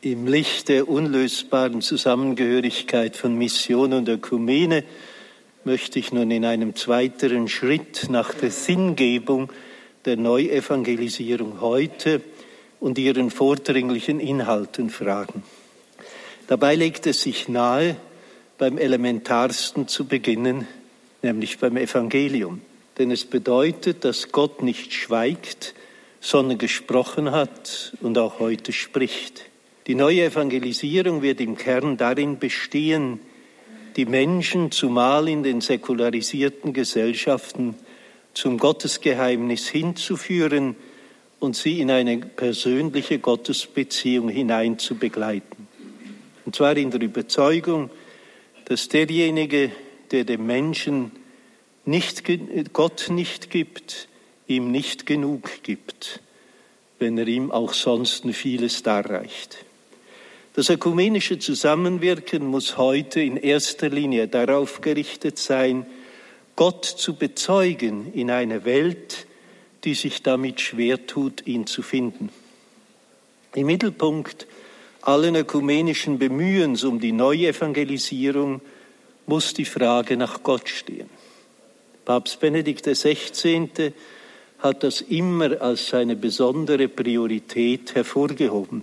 Im Licht der unlösbaren Zusammengehörigkeit von Mission und Ökumene möchte ich nun in einem zweiteren Schritt nach der Sinngebung der Neuevangelisierung heute und ihren vordringlichen Inhalten fragen. Dabei legt es sich nahe, beim Elementarsten zu beginnen, nämlich beim Evangelium. Denn es bedeutet, dass Gott nicht schweigt, sondern gesprochen hat und auch heute spricht. Die neue Evangelisierung wird im Kern darin bestehen, die Menschen, zumal in den säkularisierten Gesellschaften, zum Gottesgeheimnis hinzuführen und sie in eine persönliche Gottesbeziehung hinein zu begleiten. Und zwar in der Überzeugung, dass derjenige, der dem Menschen nicht, Gott nicht gibt, ihm nicht genug gibt, wenn er ihm auch sonst vieles darreicht. Das ökumenische Zusammenwirken muss heute in erster Linie darauf gerichtet sein, Gott zu bezeugen in einer Welt, die sich damit schwer tut, ihn zu finden. Im Mittelpunkt allen ökumenischen Bemühens um die Neuevangelisierung muss die Frage nach Gott stehen. Papst Benedikt XVI. hat das immer als seine besondere Priorität hervorgehoben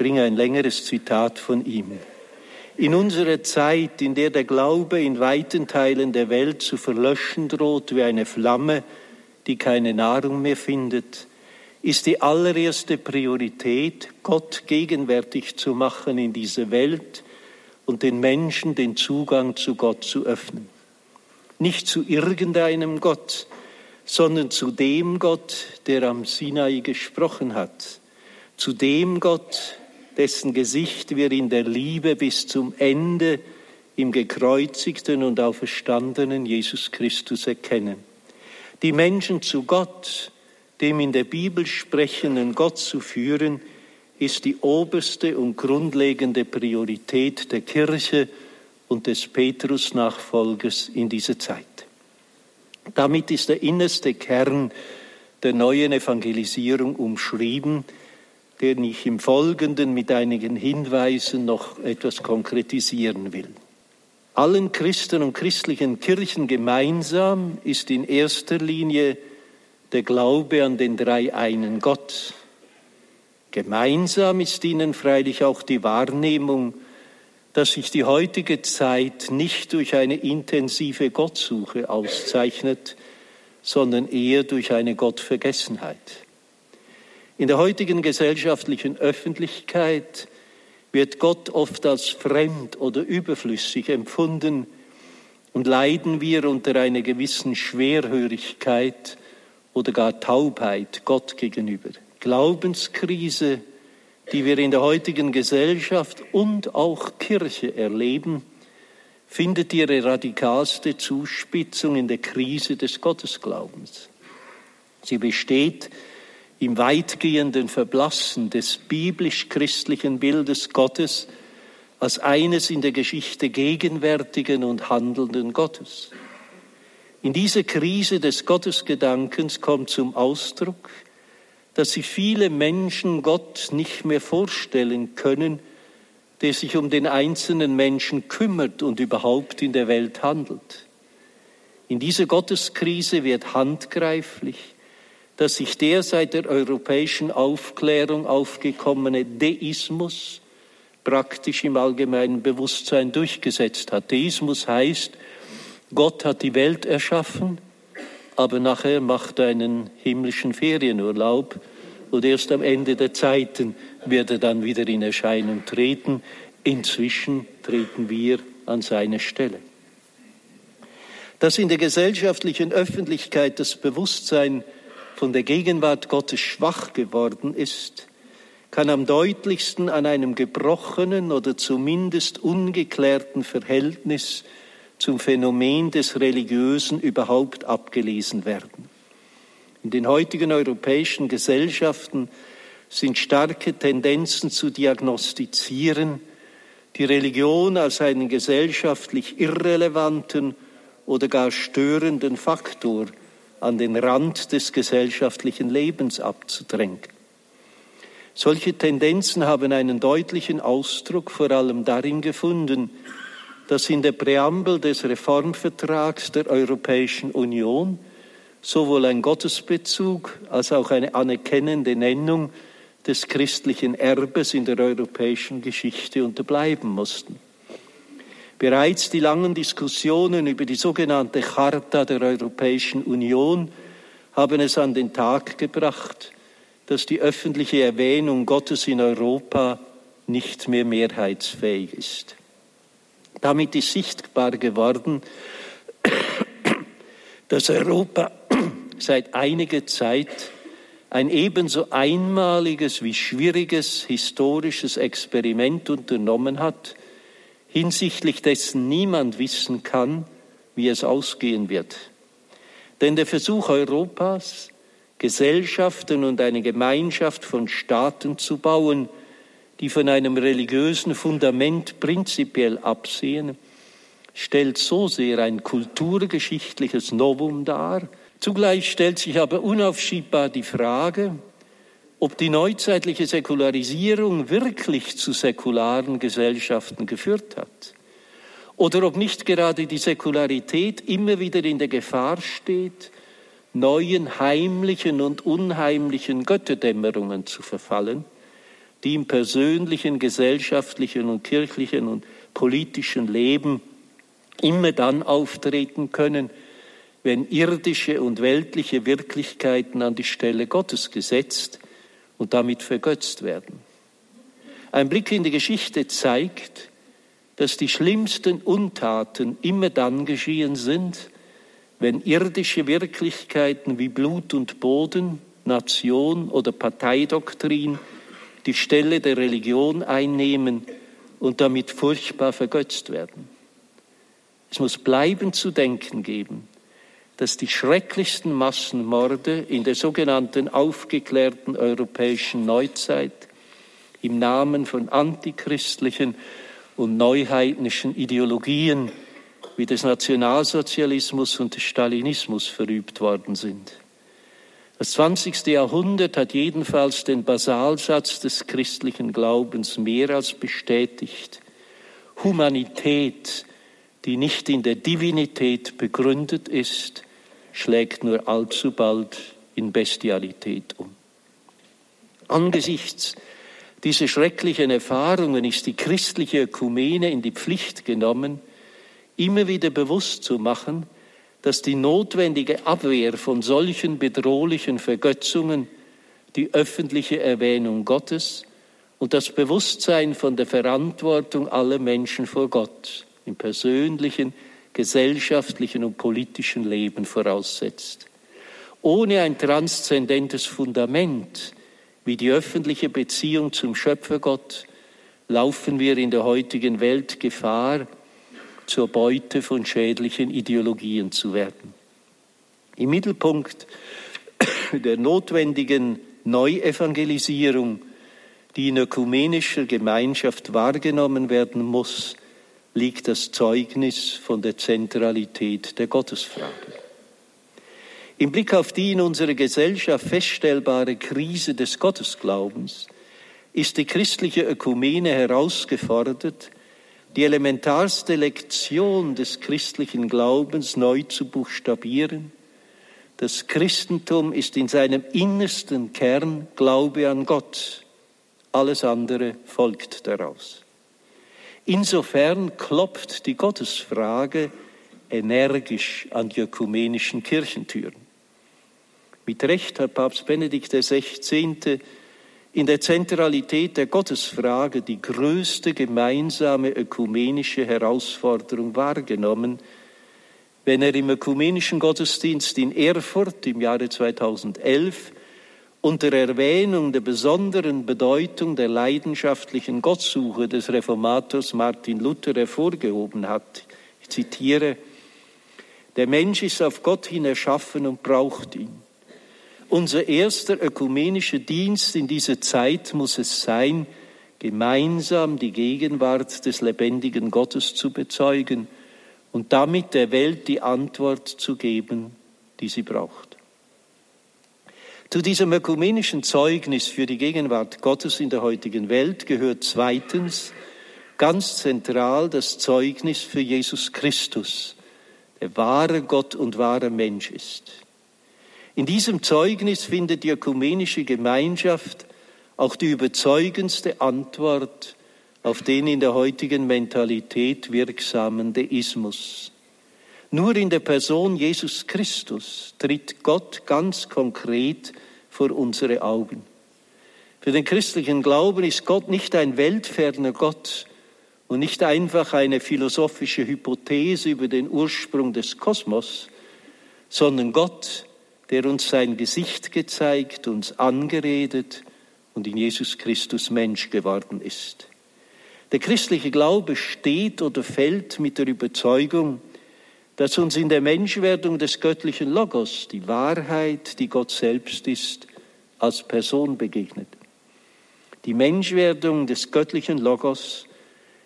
bringe ein längeres Zitat von ihm. In unserer Zeit, in der der Glaube in weiten Teilen der Welt zu verlöschen droht wie eine Flamme, die keine Nahrung mehr findet, ist die allererste Priorität, Gott gegenwärtig zu machen in dieser Welt und den Menschen den Zugang zu Gott zu öffnen. Nicht zu irgendeinem Gott, sondern zu dem Gott, der am Sinai gesprochen hat, zu dem Gott, dessen Gesicht wir in der Liebe bis zum Ende im gekreuzigten und auferstandenen Jesus Christus erkennen. Die Menschen zu Gott, dem in der Bibel sprechenden Gott zu führen, ist die oberste und grundlegende Priorität der Kirche und des Petrus-Nachfolgers in dieser Zeit. Damit ist der innerste Kern der neuen Evangelisierung umschrieben, den ich im Folgenden mit einigen Hinweisen noch etwas konkretisieren will. Allen Christen und christlichen Kirchen gemeinsam ist in erster Linie der Glaube an den drei einen Gott. Gemeinsam ist ihnen freilich auch die Wahrnehmung, dass sich die heutige Zeit nicht durch eine intensive Gottsuche auszeichnet, sondern eher durch eine Gottvergessenheit. In der heutigen gesellschaftlichen Öffentlichkeit wird Gott oft als fremd oder überflüssig empfunden und leiden wir unter einer gewissen Schwerhörigkeit oder gar Taubheit Gott gegenüber. Glaubenskrise, die wir in der heutigen Gesellschaft und auch Kirche erleben, findet ihre radikalste Zuspitzung in der Krise des Gottesglaubens. Sie besteht im weitgehenden Verblassen des biblisch-christlichen Bildes Gottes als eines in der Geschichte gegenwärtigen und handelnden Gottes. In dieser Krise des Gottesgedankens kommt zum Ausdruck, dass sich viele Menschen Gott nicht mehr vorstellen können, der sich um den einzelnen Menschen kümmert und überhaupt in der Welt handelt. In dieser Gotteskrise wird handgreiflich, dass sich der seit der europäischen Aufklärung aufgekommene Deismus praktisch im allgemeinen Bewusstsein durchgesetzt hat. Deismus heißt, Gott hat die Welt erschaffen, aber nachher macht er einen himmlischen Ferienurlaub und erst am Ende der Zeiten wird er dann wieder in Erscheinung treten. Inzwischen treten wir an seine Stelle. Dass in der gesellschaftlichen Öffentlichkeit das Bewusstsein von der Gegenwart Gottes schwach geworden ist, kann am deutlichsten an einem gebrochenen oder zumindest ungeklärten Verhältnis zum Phänomen des Religiösen überhaupt abgelesen werden. In den heutigen europäischen Gesellschaften sind starke Tendenzen zu diagnostizieren, die Religion als einen gesellschaftlich irrelevanten oder gar störenden Faktor an den Rand des gesellschaftlichen Lebens abzudrängen. Solche Tendenzen haben einen deutlichen Ausdruck vor allem darin gefunden, dass in der Präambel des Reformvertrags der Europäischen Union sowohl ein Gottesbezug als auch eine anerkennende Nennung des christlichen Erbes in der europäischen Geschichte unterbleiben mussten. Bereits die langen Diskussionen über die sogenannte Charta der Europäischen Union haben es an den Tag gebracht, dass die öffentliche Erwähnung Gottes in Europa nicht mehr mehrheitsfähig ist. Damit ist sichtbar geworden, dass Europa seit einiger Zeit ein ebenso einmaliges wie schwieriges historisches Experiment unternommen hat, hinsichtlich dessen niemand wissen kann, wie es ausgehen wird. Denn der Versuch Europas, Gesellschaften und eine Gemeinschaft von Staaten zu bauen, die von einem religiösen Fundament prinzipiell absehen, stellt so sehr ein kulturgeschichtliches Novum dar. Zugleich stellt sich aber unaufschiebbar die Frage, ob die neuzeitliche Säkularisierung wirklich zu säkularen Gesellschaften geführt hat. Oder ob nicht gerade die Säkularität immer wieder in der Gefahr steht, neuen heimlichen und unheimlichen Götterdämmerungen zu verfallen, die im persönlichen, gesellschaftlichen und kirchlichen und politischen Leben immer dann auftreten können, wenn irdische und weltliche Wirklichkeiten an die Stelle Gottes gesetzt und damit vergötzt werden. Ein Blick in die Geschichte zeigt, dass die schlimmsten Untaten immer dann geschehen sind, wenn irdische Wirklichkeiten wie Blut und Boden, Nation oder Parteidoktrin die Stelle der Religion einnehmen und damit furchtbar vergötzt werden. Es muss bleiben zu denken geben, dass die schrecklichsten Massenmorde in der sogenannten aufgeklärten europäischen Neuzeit im Namen von antichristlichen und neuheidnischen Ideologien wie des Nationalsozialismus und des Stalinismus verübt worden sind. Das 20. Jahrhundert hat jedenfalls den Basalsatz des christlichen Glaubens mehr als bestätigt. Humanität, die nicht in der Divinität begründet ist, schlägt nur allzu bald in Bestialität um. Angesichts dieser schrecklichen Erfahrungen ist die christliche Ökumene in die Pflicht genommen, immer wieder bewusst zu machen, dass die notwendige Abwehr von solchen bedrohlichen Vergötzungen die öffentliche Erwähnung Gottes und das Bewusstsein von der Verantwortung aller Menschen vor Gott im persönlichen, gesellschaftlichen und politischen Leben voraussetzt. Ohne ein transzendentes Fundament wie die öffentliche Beziehung zum Schöpfergott laufen wir in der heutigen Welt Gefahr, zur Beute von schädlichen Ideologien zu werden. Im Mittelpunkt der notwendigen Neuevangelisierung, die in ökumenischer Gemeinschaft wahrgenommen werden muss, liegt das Zeugnis von der Zentralität der Gottesfrage. Im Blick auf die in unserer Gesellschaft feststellbare Krise des Gottesglaubens ist die christliche Ökumene herausgefordert, die elementarste Lektion des christlichen Glaubens neu zu buchstabieren. Das Christentum ist in seinem innersten Kern Glaube an Gott. Alles andere folgt daraus. Insofern klopft die Gottesfrage energisch an die ökumenischen Kirchentüren. Mit Recht hat Papst Benedikt XVI in der Zentralität der Gottesfrage die größte gemeinsame ökumenische Herausforderung wahrgenommen, wenn er im ökumenischen Gottesdienst in Erfurt im Jahre 2011 unter Erwähnung der besonderen Bedeutung der leidenschaftlichen Gottsuche des Reformators Martin Luther hervorgehoben hat. Ich zitiere, der Mensch ist auf Gott hin erschaffen und braucht ihn. Unser erster ökumenischer Dienst in dieser Zeit muss es sein, gemeinsam die Gegenwart des lebendigen Gottes zu bezeugen und damit der Welt die Antwort zu geben, die sie braucht. Zu diesem ökumenischen Zeugnis für die Gegenwart Gottes in der heutigen Welt gehört zweitens ganz zentral das Zeugnis für Jesus Christus, der wahre Gott und wahre Mensch ist. In diesem Zeugnis findet die ökumenische Gemeinschaft auch die überzeugendste Antwort auf den in der heutigen Mentalität wirksamen Deismus. Nur in der Person Jesus Christus tritt Gott ganz konkret vor unsere Augen. Für den christlichen Glauben ist Gott nicht ein weltferner Gott und nicht einfach eine philosophische Hypothese über den Ursprung des Kosmos, sondern Gott, der uns sein Gesicht gezeigt, uns angeredet und in Jesus Christus Mensch geworden ist. Der christliche Glaube steht oder fällt mit der Überzeugung, dass uns in der Menschwerdung des göttlichen Logos die Wahrheit, die Gott selbst ist, als Person begegnet. Die Menschwerdung des göttlichen Logos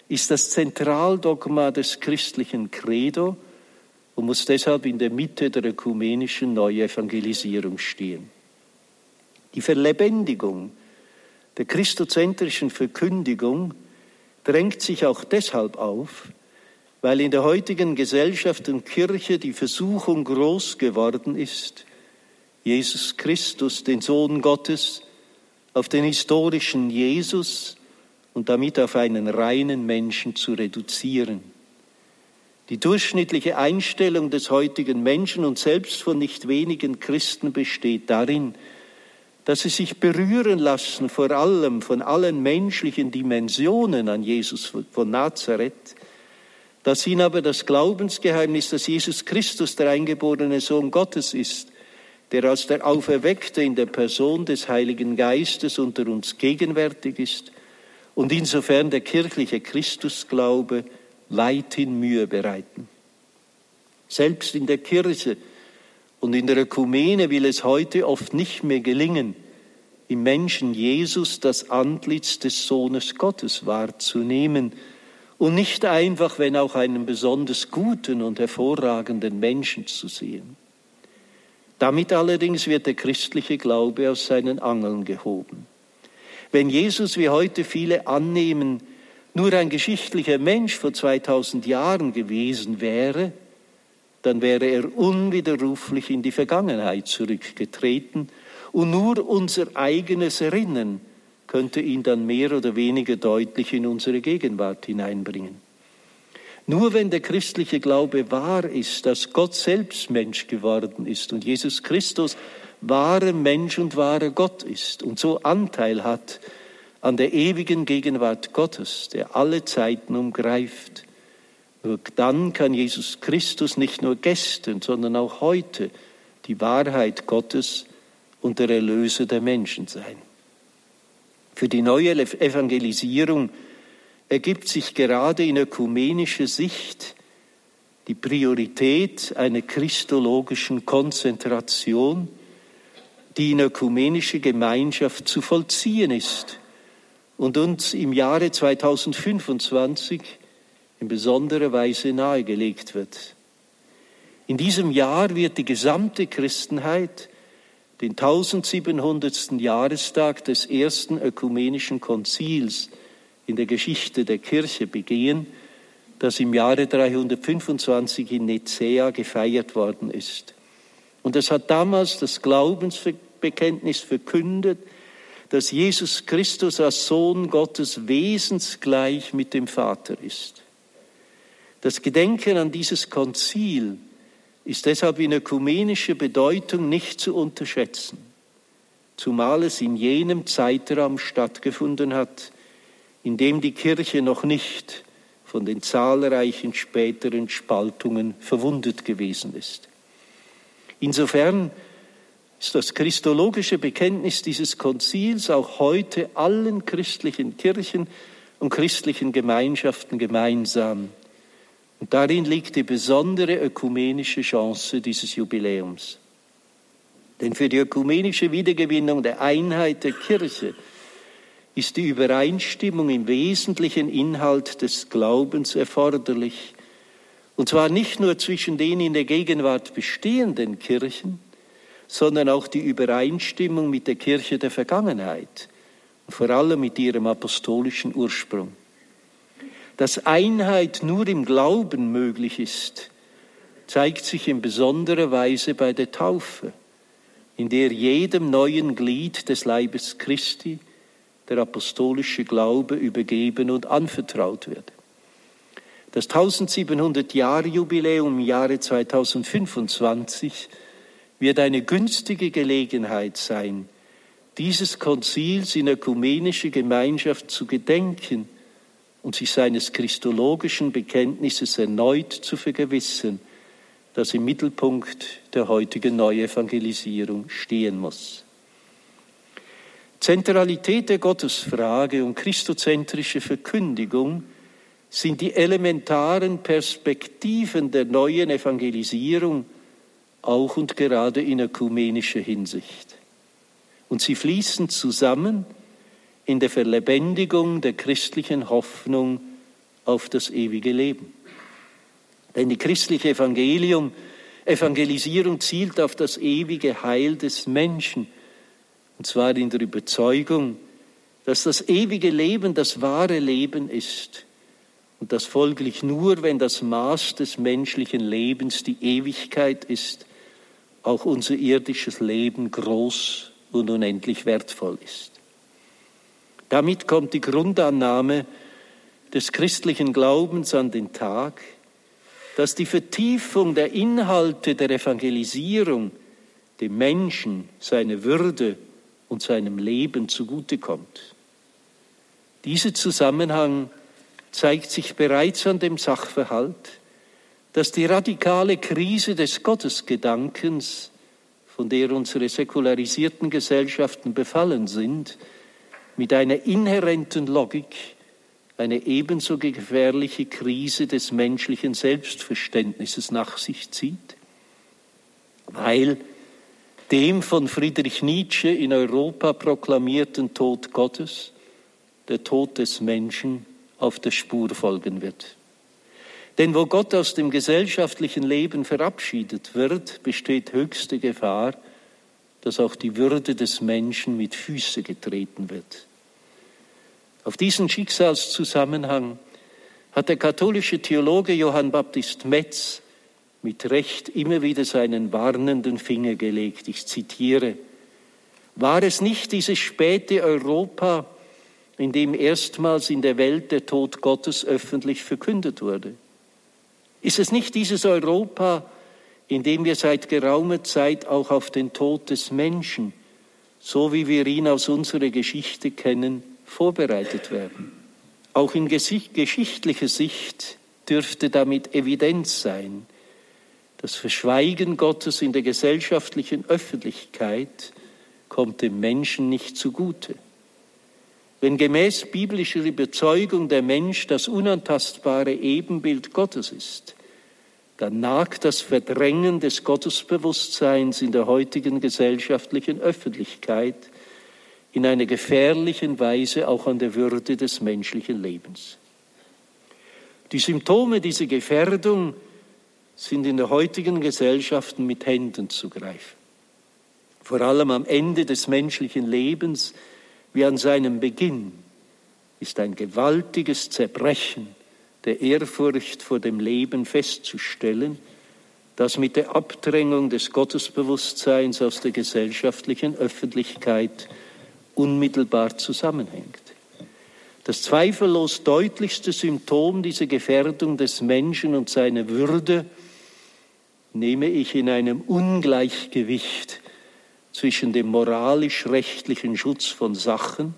ist das Zentraldogma des christlichen Credo und muss deshalb in der Mitte der ökumenischen Neuevangelisierung stehen. Die Verlebendigung der christozentrischen Verkündigung drängt sich auch deshalb auf, weil in der heutigen Gesellschaft und Kirche die Versuchung groß geworden ist, Jesus Christus, den Sohn Gottes, auf den historischen Jesus und damit auf einen reinen Menschen zu reduzieren. Die durchschnittliche Einstellung des heutigen Menschen und selbst von nicht wenigen Christen besteht darin, dass sie sich berühren lassen, vor allem von allen menschlichen Dimensionen an Jesus von Nazareth, dass ihnen aber das Glaubensgeheimnis, dass Jesus Christus der eingeborene Sohn Gottes ist, der als der Auferweckte in der Person des Heiligen Geistes unter uns gegenwärtig ist und insofern der kirchliche Christusglaube weithin Mühe bereiten. Selbst in der Kirche und in der Ökumene will es heute oft nicht mehr gelingen, im Menschen Jesus das Antlitz des Sohnes Gottes wahrzunehmen, und nicht einfach, wenn auch einen besonders guten und hervorragenden Menschen zu sehen. Damit allerdings wird der christliche Glaube aus seinen Angeln gehoben. Wenn Jesus, wie heute viele annehmen, nur ein geschichtlicher Mensch vor 2000 Jahren gewesen wäre, dann wäre er unwiderruflich in die Vergangenheit zurückgetreten und nur unser eigenes Erinnern könnte ihn dann mehr oder weniger deutlich in unsere Gegenwart hineinbringen. Nur wenn der christliche Glaube wahr ist, dass Gott selbst Mensch geworden ist und Jesus Christus wahrer Mensch und wahrer Gott ist und so Anteil hat an der ewigen Gegenwart Gottes, der alle Zeiten umgreift, nur dann kann Jesus Christus nicht nur gestern, sondern auch heute die Wahrheit Gottes und der Erlöser der Menschen sein. Für die neue Evangelisierung ergibt sich gerade in ökumenischer Sicht die Priorität einer christologischen Konzentration, die in ökumenischer Gemeinschaft zu vollziehen ist und uns im Jahre 2025 in besonderer Weise nahegelegt wird. In diesem Jahr wird die gesamte Christenheit den 1700. Jahrestag des ersten ökumenischen Konzils in der Geschichte der Kirche begehen, das im Jahre 325 in Nicäa gefeiert worden ist. Und es hat damals das Glaubensbekenntnis verkündet, dass Jesus Christus als Sohn Gottes wesensgleich mit dem Vater ist. Das Gedenken an dieses Konzil ist deshalb in ökumenischer Bedeutung nicht zu unterschätzen, zumal es in jenem Zeitraum stattgefunden hat, in dem die Kirche noch nicht von den zahlreichen späteren Spaltungen verwundet gewesen ist. Insofern ist das christologische Bekenntnis dieses Konzils auch heute allen christlichen Kirchen und christlichen Gemeinschaften gemeinsam. Und darin liegt die besondere ökumenische Chance dieses Jubiläums. Denn für die ökumenische Wiedergewinnung der Einheit der Kirche ist die Übereinstimmung im wesentlichen Inhalt des Glaubens erforderlich. Und zwar nicht nur zwischen den in der Gegenwart bestehenden Kirchen, sondern auch die Übereinstimmung mit der Kirche der Vergangenheit und vor allem mit ihrem apostolischen Ursprung. Dass Einheit nur im Glauben möglich ist, zeigt sich in besonderer Weise bei der Taufe, in der jedem neuen Glied des Leibes Christi der apostolische Glaube übergeben und anvertraut wird. Das 1700-Jahre-Jubiläum im Jahre 2025 wird eine günstige Gelegenheit sein, dieses Konzils in ökumenischer Gemeinschaft zu gedenken und sich seines christologischen Bekenntnisses erneut zu vergewissern, das im Mittelpunkt der heutigen Neuevangelisierung stehen muss. Zentralität der Gottesfrage und christozentrische Verkündigung sind die elementaren Perspektiven der neuen Evangelisierung, auch und gerade in ökumenischer Hinsicht. Und sie fließen zusammen in der Verlebendigung der christlichen Hoffnung auf das ewige Leben. Denn die christliche Evangelium, Evangelisierung zielt auf das ewige Heil des Menschen, und zwar in der Überzeugung, dass das ewige Leben das wahre Leben ist und das folglich nur, wenn das Maß des menschlichen Lebens die Ewigkeit ist, auch unser irdisches Leben groß und unendlich wertvoll ist. Damit kommt die Grundannahme des christlichen Glaubens an den Tag, dass die Vertiefung der Inhalte der Evangelisierung dem Menschen seine Würde und seinem Leben zugutekommt. Dieser Zusammenhang zeigt sich bereits an dem Sachverhalt, dass die radikale Krise des Gottesgedankens, von der unsere säkularisierten Gesellschaften befallen sind, mit einer inhärenten Logik eine ebenso gefährliche Krise des menschlichen Selbstverständnisses nach sich zieht, weil dem von Friedrich Nietzsche in Europa proklamierten Tod Gottes der Tod des Menschen auf der Spur folgen wird. Denn wo Gott aus dem gesellschaftlichen Leben verabschiedet wird, besteht höchste Gefahr, dass auch die Würde des Menschen mit Füße getreten wird. Auf diesen Schicksalszusammenhang hat der katholische Theologe Johann Baptist Metz mit Recht immer wieder seinen warnenden Finger gelegt. Ich zitiere, war es nicht dieses späte Europa, in dem erstmals in der Welt der Tod Gottes öffentlich verkündet wurde? Ist es nicht dieses Europa, in dem wir seit geraumer Zeit auch auf den Tod des Menschen, so wie wir ihn aus unserer Geschichte kennen, vorbereitet werden. Auch in geschichtlicher Sicht dürfte damit Evidenz sein. Das Verschweigen Gottes in der gesellschaftlichen Öffentlichkeit kommt dem Menschen nicht zugute. Wenn gemäß biblischer Überzeugung der Mensch das unantastbare Ebenbild Gottes ist, dann nagt das Verdrängen des Gottesbewusstseins in der heutigen gesellschaftlichen Öffentlichkeit in einer gefährlichen Weise auch an der Würde des menschlichen Lebens. Die Symptome dieser Gefährdung sind in der heutigen Gesellschaft mit Händen zu greifen. Vor allem am Ende des menschlichen Lebens wie an seinem Beginn ist ein gewaltiges Zerbrechen der Ehrfurcht vor dem Leben festzustellen, das mit der Abdrängung des Gottesbewusstseins aus der gesellschaftlichen Öffentlichkeit unmittelbar zusammenhängt. Das zweifellos deutlichste Symptom dieser Gefährdung des Menschen und seiner Würde nehme ich in einem Ungleichgewicht zwischen dem moralisch-rechtlichen Schutz von Sachen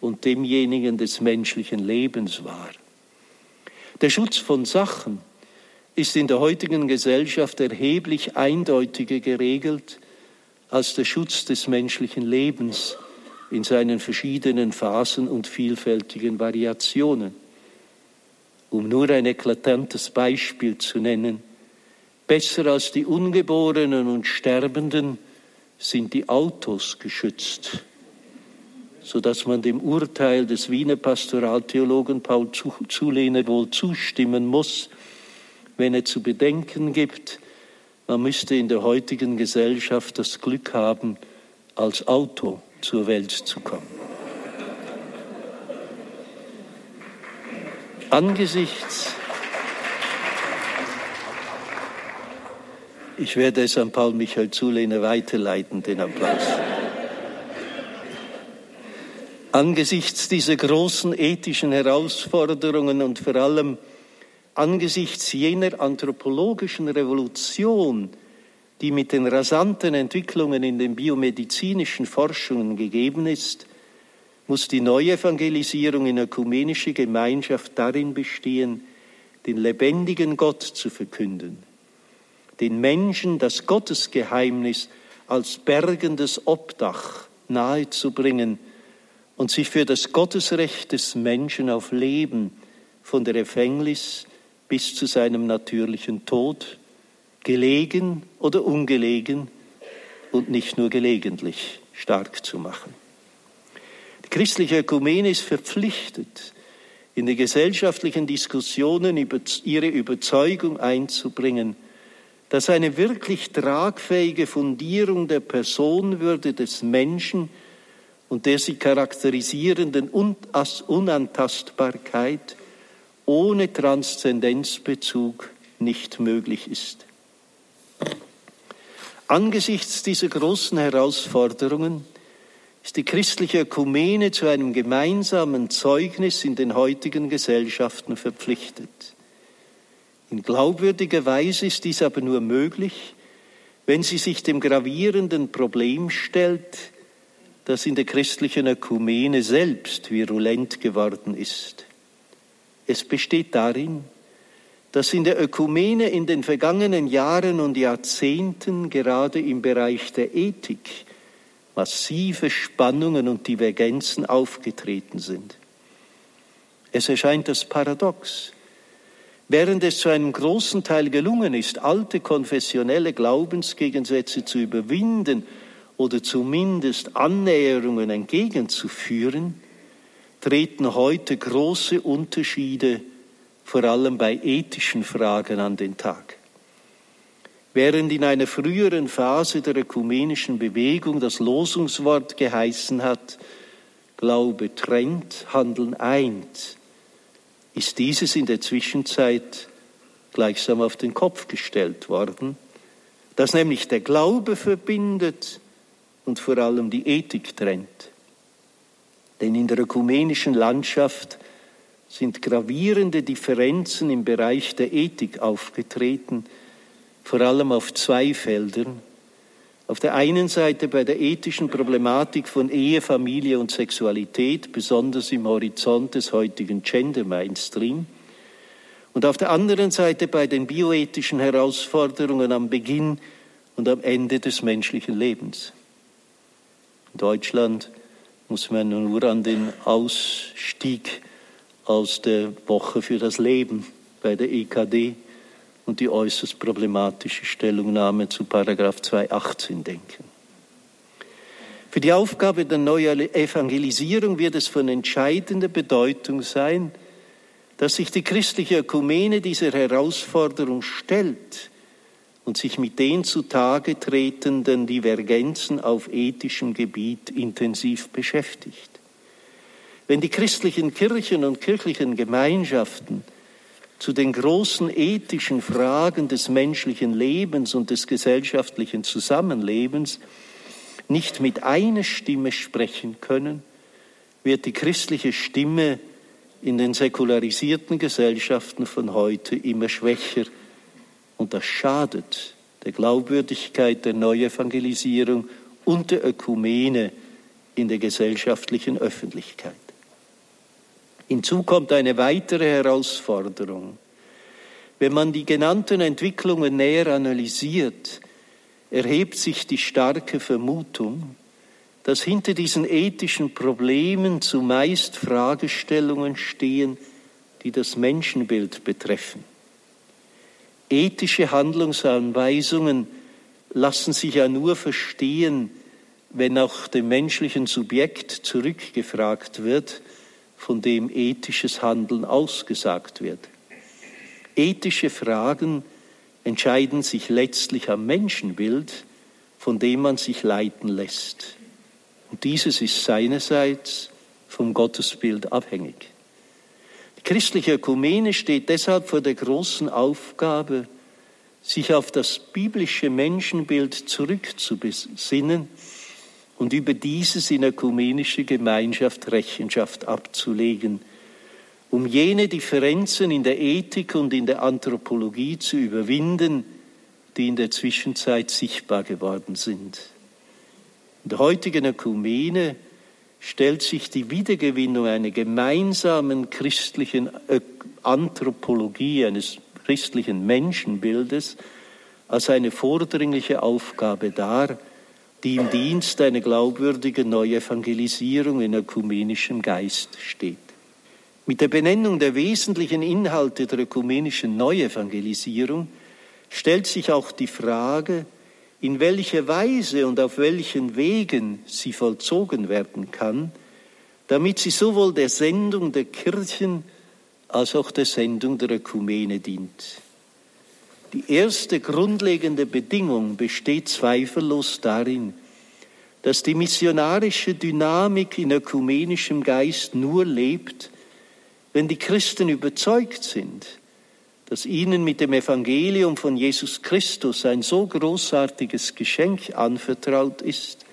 und demjenigen des menschlichen Lebens wahr. Der Schutz von Sachen ist in der heutigen Gesellschaft erheblich eindeutiger geregelt als der Schutz des menschlichen Lebens in seinen verschiedenen Phasen und vielfältigen Variationen. Um nur ein eklatantes Beispiel zu nennen, besser als die Ungeborenen und Sterbenden sind die Autos geschützt, sodass man dem Urteil des Wiener Pastoraltheologen Paul Zulehner wohl zustimmen muss, wenn er zu bedenken gibt, man müsste in der heutigen Gesellschaft das Glück haben, als Auto zur Welt zu kommen. Angesichts Ich werde es an Paul Michael Zulehner weiterleiten, den Applaus. Angesichts dieser großen ethischen Herausforderungen und vor allem angesichts jener anthropologischen Revolution, die mit den rasanten Entwicklungen in den biomedizinischen Forschungen gegeben ist, muss die Neuevangelisierung in ökumenische Gemeinschaft darin bestehen, den lebendigen Gott zu verkünden den Menschen das Gottesgeheimnis als bergendes Obdach nahezubringen und sich für das Gottesrecht des Menschen auf Leben von der Empfängnis bis zu seinem natürlichen Tod, gelegen oder ungelegen und nicht nur gelegentlich stark zu machen. Die christliche Ökumene ist verpflichtet, in die gesellschaftlichen Diskussionen über ihre Überzeugung einzubringen, dass eine wirklich tragfähige Fundierung der Personenwürde des Menschen und der sie charakterisierenden Unantastbarkeit ohne Transzendenzbezug nicht möglich ist. Angesichts dieser großen Herausforderungen ist die christliche Ökumene zu einem gemeinsamen Zeugnis in den heutigen Gesellschaften verpflichtet. In glaubwürdiger Weise ist dies aber nur möglich, wenn sie sich dem gravierenden Problem stellt, das in der christlichen Ökumene selbst virulent geworden ist. Es besteht darin, dass in der Ökumene in den vergangenen Jahren und Jahrzehnten gerade im Bereich der Ethik massive Spannungen und Divergenzen aufgetreten sind. Es erscheint das Paradox, Während es zu einem großen Teil gelungen ist, alte konfessionelle Glaubensgegensätze zu überwinden oder zumindest Annäherungen entgegenzuführen, treten heute große Unterschiede vor allem bei ethischen Fragen an den Tag. Während in einer früheren Phase der ökumenischen Bewegung das Losungswort geheißen hat, Glaube trennt, Handeln eint, ist dieses in der Zwischenzeit gleichsam auf den Kopf gestellt worden, dass nämlich der Glaube verbindet und vor allem die Ethik trennt. Denn in der ökumenischen Landschaft sind gravierende Differenzen im Bereich der Ethik aufgetreten, vor allem auf zwei Feldern, auf der einen Seite bei der ethischen Problematik von Ehe, Familie und Sexualität, besonders im Horizont des heutigen Gender Mainstream, und auf der anderen Seite bei den bioethischen Herausforderungen am Beginn und am Ende des menschlichen Lebens. In Deutschland muss man nur an den Ausstieg aus der Woche für das Leben bei der EKD und die äußerst problematische Stellungnahme zu Paragraph 218 denken. Für die Aufgabe der Neuevangelisierung wird es von entscheidender Bedeutung sein, dass sich die christliche Ökumene dieser Herausforderung stellt und sich mit den zutage tretenden Divergenzen auf ethischem Gebiet intensiv beschäftigt. Wenn die christlichen Kirchen und kirchlichen Gemeinschaften zu den großen ethischen Fragen des menschlichen Lebens und des gesellschaftlichen Zusammenlebens nicht mit einer Stimme sprechen können, wird die christliche Stimme in den säkularisierten Gesellschaften von heute immer schwächer und das schadet der Glaubwürdigkeit der Neuevangelisierung und der Ökumene in der gesellschaftlichen Öffentlichkeit. Hinzu kommt eine weitere Herausforderung. Wenn man die genannten Entwicklungen näher analysiert, erhebt sich die starke Vermutung, dass hinter diesen ethischen Problemen zumeist Fragestellungen stehen, die das Menschenbild betreffen. Ethische Handlungsanweisungen lassen sich ja nur verstehen, wenn auch dem menschlichen Subjekt zurückgefragt wird, von dem ethisches Handeln ausgesagt wird. Ethische Fragen entscheiden sich letztlich am Menschenbild, von dem man sich leiten lässt. Und dieses ist seinerseits vom Gottesbild abhängig. Christliche Ökumene steht deshalb vor der großen Aufgabe, sich auf das biblische Menschenbild zurückzubesinnen und über dieses in ökumenische Gemeinschaft Rechenschaft abzulegen, um jene Differenzen in der Ethik und in der Anthropologie zu überwinden, die in der Zwischenzeit sichtbar geworden sind. In der heutigen Ökumene stellt sich die Wiedergewinnung einer gemeinsamen christlichen Anthropologie, eines christlichen Menschenbildes als eine vordringliche Aufgabe dar, die im Dienst einer glaubwürdigen Neuevangelisierung in ökumenischem Geist steht. Mit der Benennung der wesentlichen Inhalte der ökumenischen Neuevangelisierung stellt sich auch die Frage, in welcher Weise und auf welchen Wegen sie vollzogen werden kann, damit sie sowohl der Sendung der Kirchen als auch der Sendung der Ökumene dient. Die erste grundlegende Bedingung besteht zweifellos darin, dass die missionarische Dynamik in ökumenischem Geist nur lebt, wenn die Christen überzeugt sind, dass ihnen mit dem Evangelium von Jesus Christus ein so großartiges Geschenk anvertraut ist,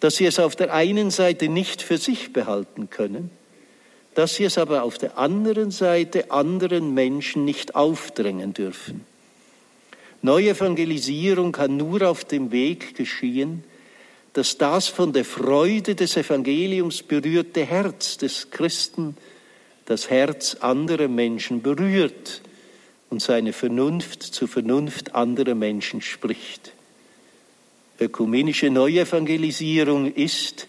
dass sie es auf der einen Seite nicht für sich behalten können, dass sie es aber auf der anderen Seite anderen Menschen nicht aufdrängen dürfen. Neuevangelisierung kann nur auf dem Weg geschehen, dass das von der Freude des Evangeliums berührte Herz des Christen das Herz anderer Menschen berührt und seine Vernunft zur Vernunft anderer Menschen spricht. Ökumenische Neuevangelisierung ist,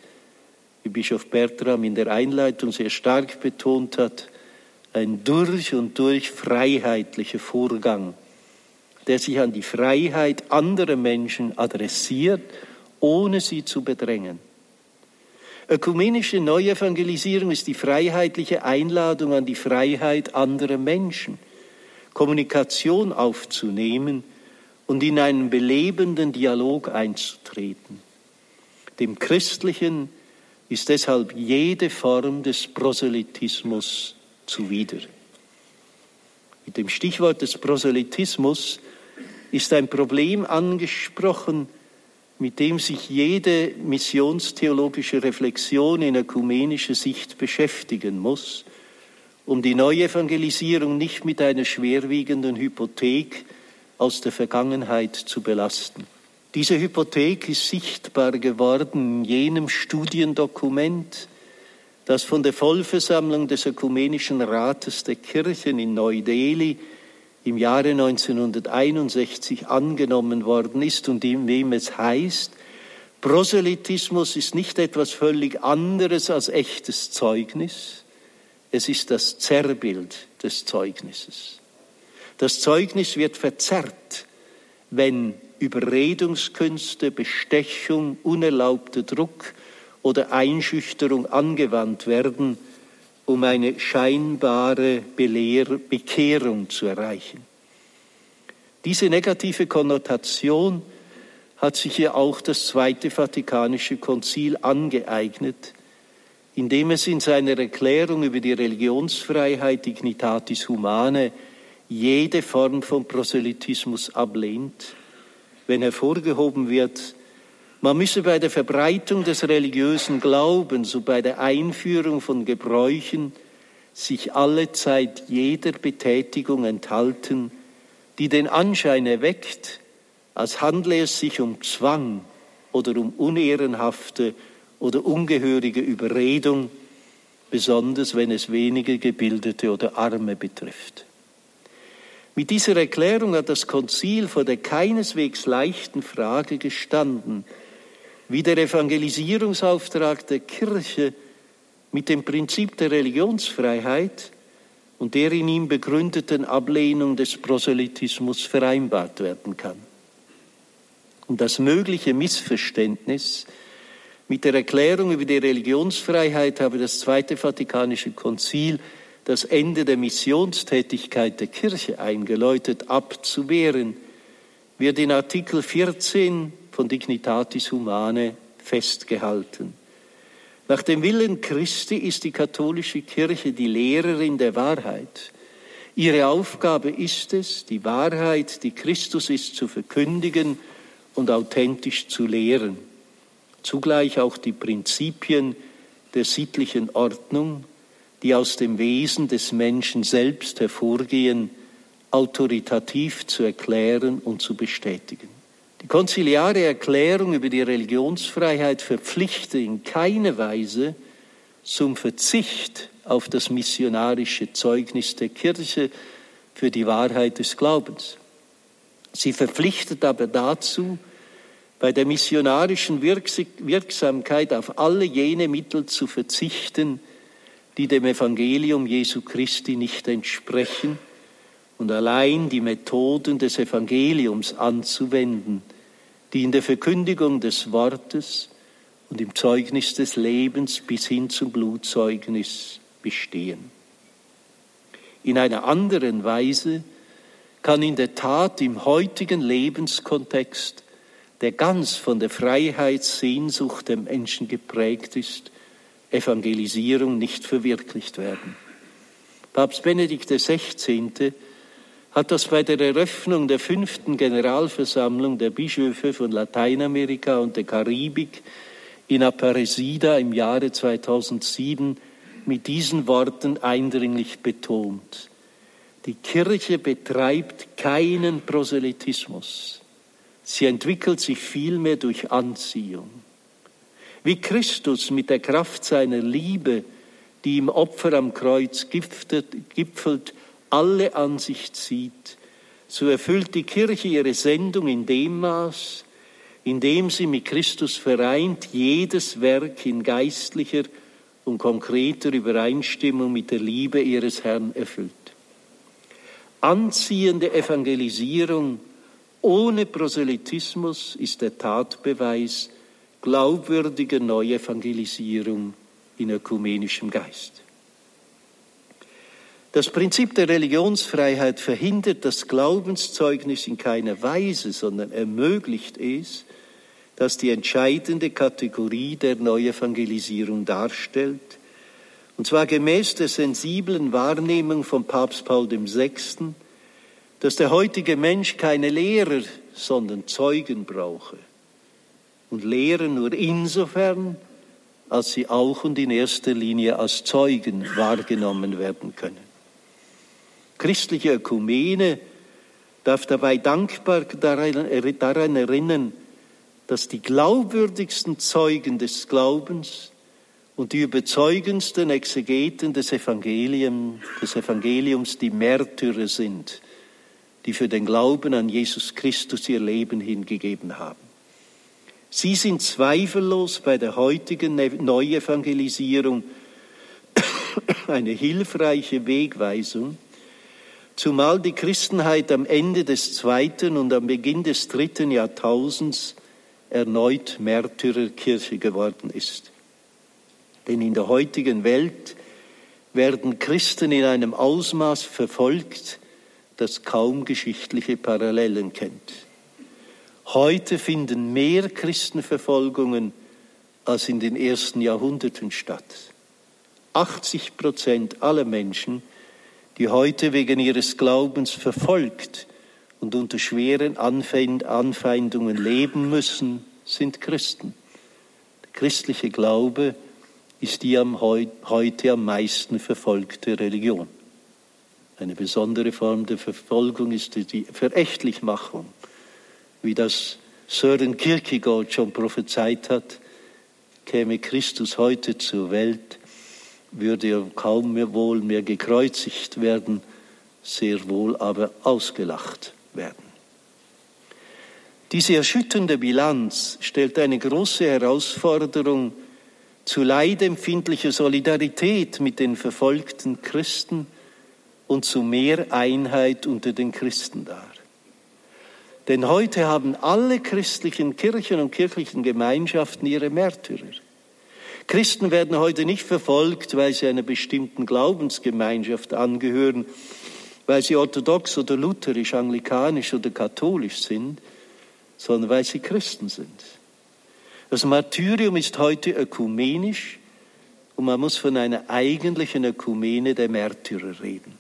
wie Bischof Bertram in der Einleitung sehr stark betont hat, ein durch und durch freiheitlicher Vorgang, der sich an die Freiheit anderer Menschen adressiert, ohne sie zu bedrängen. Ökumenische Neuevangelisierung ist die freiheitliche Einladung an die Freiheit anderer Menschen – Kommunikation aufzunehmen und in einen belebenden Dialog einzutreten. Dem Christlichen ist deshalb jede Form des Proselytismus zuwider. Mit dem Stichwort des Proselytismus ist ein Problem angesprochen, mit dem sich jede missionstheologische Reflexion in ökumenischer Sicht beschäftigen muss um die Neuevangelisierung nicht mit einer schwerwiegenden Hypothek aus der Vergangenheit zu belasten. Diese Hypothek ist sichtbar geworden in jenem Studiendokument, das von der Vollversammlung des Ökumenischen Rates der Kirchen in Neu-Delhi im Jahre 1961 angenommen worden ist und in dem es heißt, Proselytismus ist nicht etwas völlig anderes als echtes Zeugnis, es ist das Zerrbild des Zeugnisses. Das Zeugnis wird verzerrt, wenn Überredungskünste, Bestechung, unerlaubter Druck oder Einschüchterung angewandt werden, um eine scheinbare Belehr Bekehrung zu erreichen. Diese negative Konnotation hat sich ja auch das Zweite Vatikanische Konzil angeeignet, indem es in seiner Erklärung über die Religionsfreiheit Dignitatis Humane jede Form von Proselytismus ablehnt, wenn hervorgehoben wird, man müsse bei der Verbreitung des religiösen Glaubens und bei der Einführung von Gebräuchen sich alle Zeit jeder Betätigung enthalten, die den Anschein erweckt, als handle es sich um Zwang oder um unehrenhafte oder ungehörige Überredung, besonders wenn es wenige Gebildete oder Arme betrifft. Mit dieser Erklärung hat das Konzil vor der keineswegs leichten Frage gestanden, wie der Evangelisierungsauftrag der Kirche mit dem Prinzip der Religionsfreiheit und der in ihm begründeten Ablehnung des Proselytismus vereinbart werden kann. Und das mögliche Missverständnis mit der Erklärung über die Religionsfreiheit habe das Zweite Vatikanische Konzil das Ende der Missionstätigkeit der Kirche eingeläutet, abzuwehren, wird in Artikel 14 von Dignitatis Humane festgehalten. Nach dem Willen Christi ist die katholische Kirche die Lehrerin der Wahrheit. Ihre Aufgabe ist es, die Wahrheit, die Christus ist, zu verkündigen und authentisch zu lehren. Zugleich auch die Prinzipien der sittlichen Ordnung, die aus dem Wesen des Menschen selbst hervorgehen, autoritativ zu erklären und zu bestätigen. Die konziliare Erklärung über die Religionsfreiheit verpflichtet in keiner Weise zum Verzicht auf das missionarische Zeugnis der Kirche für die Wahrheit des Glaubens. Sie verpflichtet aber dazu, bei der missionarischen Wirksamkeit auf alle jene Mittel zu verzichten, die dem Evangelium Jesu Christi nicht entsprechen und allein die Methoden des Evangeliums anzuwenden, die in der Verkündigung des Wortes und im Zeugnis des Lebens bis hin zum Blutzeugnis bestehen. In einer anderen Weise kann in der Tat im heutigen Lebenskontext der ganz von der Freiheitssehnsucht der Menschen geprägt ist, Evangelisierung nicht verwirklicht werden. Papst Benedikt XVI. hat das bei der Eröffnung der fünften Generalversammlung der Bischöfe von Lateinamerika und der Karibik in Aparecida im Jahre 2007 mit diesen Worten eindringlich betont. Die Kirche betreibt keinen Proselytismus. Sie entwickelt sich vielmehr durch Anziehung. Wie Christus mit der Kraft seiner Liebe, die im Opfer am Kreuz gipfelt, alle an sich zieht, so erfüllt die Kirche ihre Sendung in dem Maß, in dem sie mit Christus vereint jedes Werk in geistlicher und konkreter Übereinstimmung mit der Liebe ihres Herrn erfüllt. Anziehende Evangelisierung ohne Proselytismus ist der Tatbeweis glaubwürdiger Neuevangelisierung in ökumenischem Geist. Das Prinzip der Religionsfreiheit verhindert das Glaubenszeugnis in keiner Weise, sondern ermöglicht es, dass die entscheidende Kategorie der Neuevangelisierung darstellt, und zwar gemäß der sensiblen Wahrnehmung von Papst Paul VI., dass der heutige Mensch keine Lehrer, sondern Zeugen brauche. Und Lehren nur insofern, als sie auch und in erster Linie als Zeugen wahrgenommen werden können. Christliche Ökumene darf dabei dankbar daran erinnern, dass die glaubwürdigsten Zeugen des Glaubens und die überzeugendsten Exegeten des Evangeliums, des Evangeliums die Märtyrer sind, die für den Glauben an Jesus Christus ihr Leben hingegeben haben. Sie sind zweifellos bei der heutigen Neuevangelisierung eine hilfreiche Wegweisung, zumal die Christenheit am Ende des zweiten und am Beginn des dritten Jahrtausends erneut Märtyrerkirche geworden ist. Denn in der heutigen Welt werden Christen in einem Ausmaß verfolgt, das kaum geschichtliche Parallelen kennt. Heute finden mehr Christenverfolgungen als in den ersten Jahrhunderten statt. 80 Prozent aller Menschen, die heute wegen ihres Glaubens verfolgt und unter schweren Anfeindungen leben müssen, sind Christen. Der christliche Glaube ist die am heute am meisten verfolgte Religion. Eine besondere Form der Verfolgung ist die Verächtlichmachung, wie das Sören Kierkegaard schon prophezeit hat. Käme Christus heute zur Welt, würde er kaum mehr wohl mehr gekreuzigt werden, sehr wohl aber ausgelacht werden. Diese erschütternde Bilanz stellt eine große Herausforderung zu leidempfindlicher Solidarität mit den verfolgten Christen und zu mehr Einheit unter den Christen dar. Denn heute haben alle christlichen Kirchen und kirchlichen Gemeinschaften ihre Märtyrer. Christen werden heute nicht verfolgt, weil sie einer bestimmten Glaubensgemeinschaft angehören, weil sie orthodox oder lutherisch, anglikanisch oder katholisch sind, sondern weil sie Christen sind. Das Martyrium ist heute ökumenisch und man muss von einer eigentlichen Ökumene der Märtyrer reden.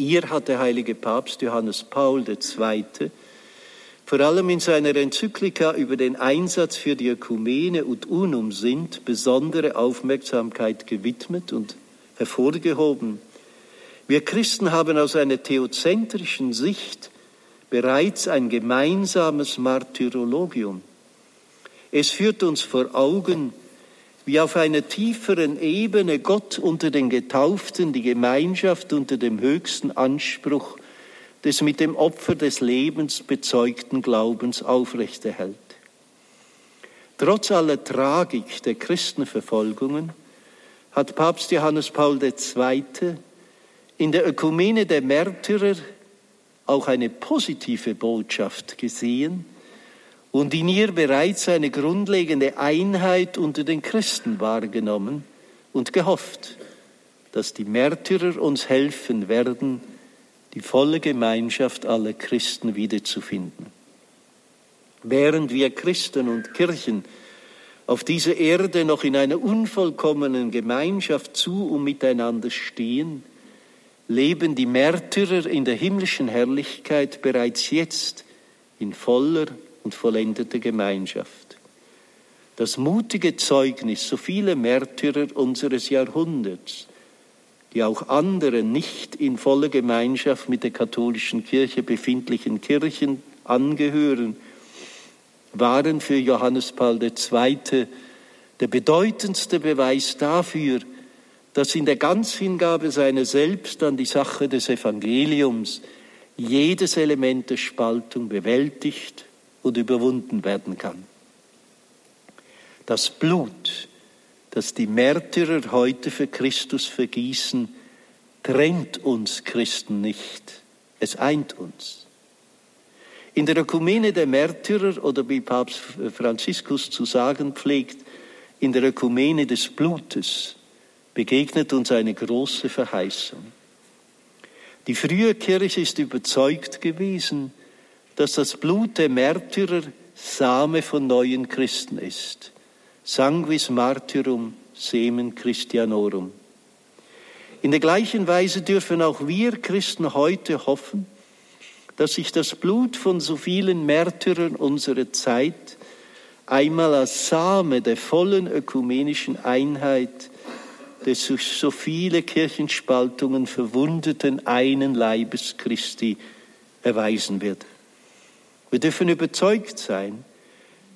Ihr hat der heilige Papst Johannes Paul II. vor allem in seiner Enzyklika über den Einsatz für die Ökumene und Unum sind besondere Aufmerksamkeit gewidmet und hervorgehoben. Wir Christen haben aus einer theozentrischen Sicht bereits ein gemeinsames Martyrologium. Es führt uns vor Augen, wie auf einer tieferen Ebene Gott unter den Getauften die Gemeinschaft unter dem höchsten Anspruch des mit dem Opfer des Lebens bezeugten Glaubens aufrechterhält. Trotz aller Tragik der Christenverfolgungen hat Papst Johannes Paul II. in der Ökumene der Märtyrer auch eine positive Botschaft gesehen, und in ihr bereits eine grundlegende Einheit unter den Christen wahrgenommen und gehofft, dass die Märtyrer uns helfen werden, die volle Gemeinschaft aller Christen wiederzufinden. Während wir Christen und Kirchen auf dieser Erde noch in einer unvollkommenen Gemeinschaft zu und miteinander stehen, leben die Märtyrer in der himmlischen Herrlichkeit bereits jetzt in voller und vollendete Gemeinschaft. Das mutige Zeugnis so vieler Märtyrer unseres Jahrhunderts, die auch anderen nicht in voller Gemeinschaft mit der katholischen Kirche befindlichen Kirchen angehören, waren für Johannes Paul II. der bedeutendste Beweis dafür, dass in der Ganzhingabe seiner selbst an die Sache des Evangeliums jedes Element der Spaltung bewältigt und überwunden werden kann. Das Blut, das die Märtyrer heute für Christus vergießen, trennt uns Christen nicht, es eint uns. In der Ökumene der Märtyrer oder wie Papst Franziskus zu sagen pflegt, in der Ökumene des Blutes begegnet uns eine große Verheißung. Die frühe Kirche ist überzeugt gewesen, dass das Blut der Märtyrer Same von neuen Christen ist. Sanguis martyrum semen Christianorum. In der gleichen Weise dürfen auch wir Christen heute hoffen, dass sich das Blut von so vielen Märtyrern unserer Zeit einmal als Same der vollen ökumenischen Einheit des durch so viele Kirchenspaltungen verwundeten einen Leibes Christi erweisen wird. Wir dürfen überzeugt sein,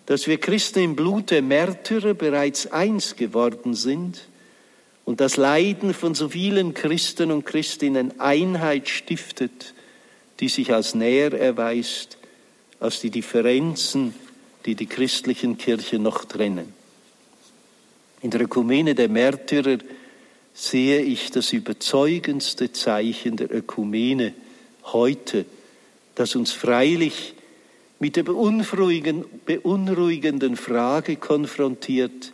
dass wir Christen im Blut der Märtyrer bereits eins geworden sind und das Leiden von so vielen Christen und Christinnen Einheit stiftet, die sich als näher erweist als die Differenzen, die die christlichen Kirchen noch trennen. In der Ökumene der Märtyrer sehe ich das überzeugendste Zeichen der Ökumene heute, das uns freilich mit der beunruhigenden Frage konfrontiert,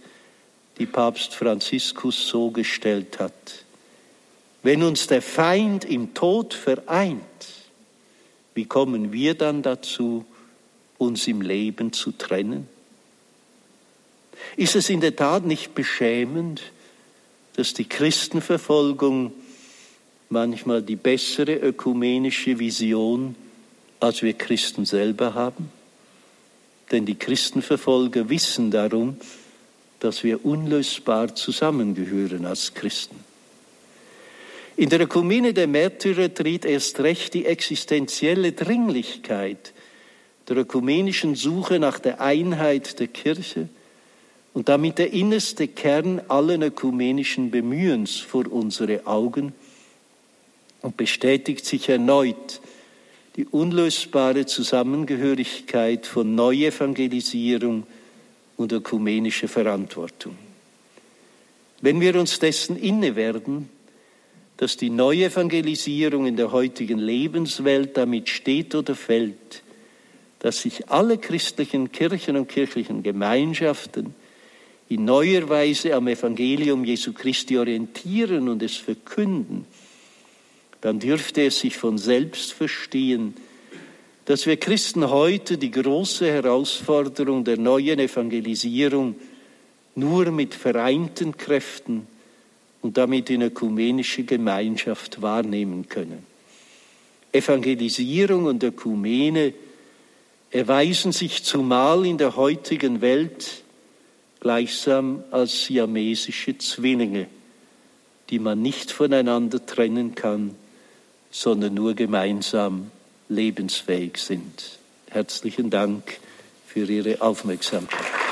die Papst Franziskus so gestellt hat. Wenn uns der Feind im Tod vereint, wie kommen wir dann dazu, uns im Leben zu trennen? Ist es in der Tat nicht beschämend, dass die Christenverfolgung manchmal die bessere ökumenische Vision als wir Christen selber haben? Denn die Christenverfolger wissen darum, dass wir unlösbar zusammengehören als Christen. In der Ökumene der Märtyrer tritt erst recht die existenzielle Dringlichkeit der ökumenischen Suche nach der Einheit der Kirche und damit der innerste Kern allen ökumenischen Bemühens vor unsere Augen und bestätigt sich erneut die unlösbare Zusammengehörigkeit von Neuevangelisierung und ökumenischer Verantwortung. Wenn wir uns dessen inne werden, dass die Neuevangelisierung in der heutigen Lebenswelt damit steht oder fällt, dass sich alle christlichen Kirchen und kirchlichen Gemeinschaften in neuer Weise am Evangelium Jesu Christi orientieren und es verkünden, dann dürfte es sich von selbst verstehen, dass wir Christen heute die große Herausforderung der neuen Evangelisierung nur mit vereinten Kräften und damit in ökumenische Gemeinschaft wahrnehmen können. Evangelisierung und Ökumene erweisen sich zumal in der heutigen Welt gleichsam als siamesische Zwillinge, die man nicht voneinander trennen kann, sondern nur gemeinsam lebensfähig sind. Herzlichen Dank für Ihre Aufmerksamkeit.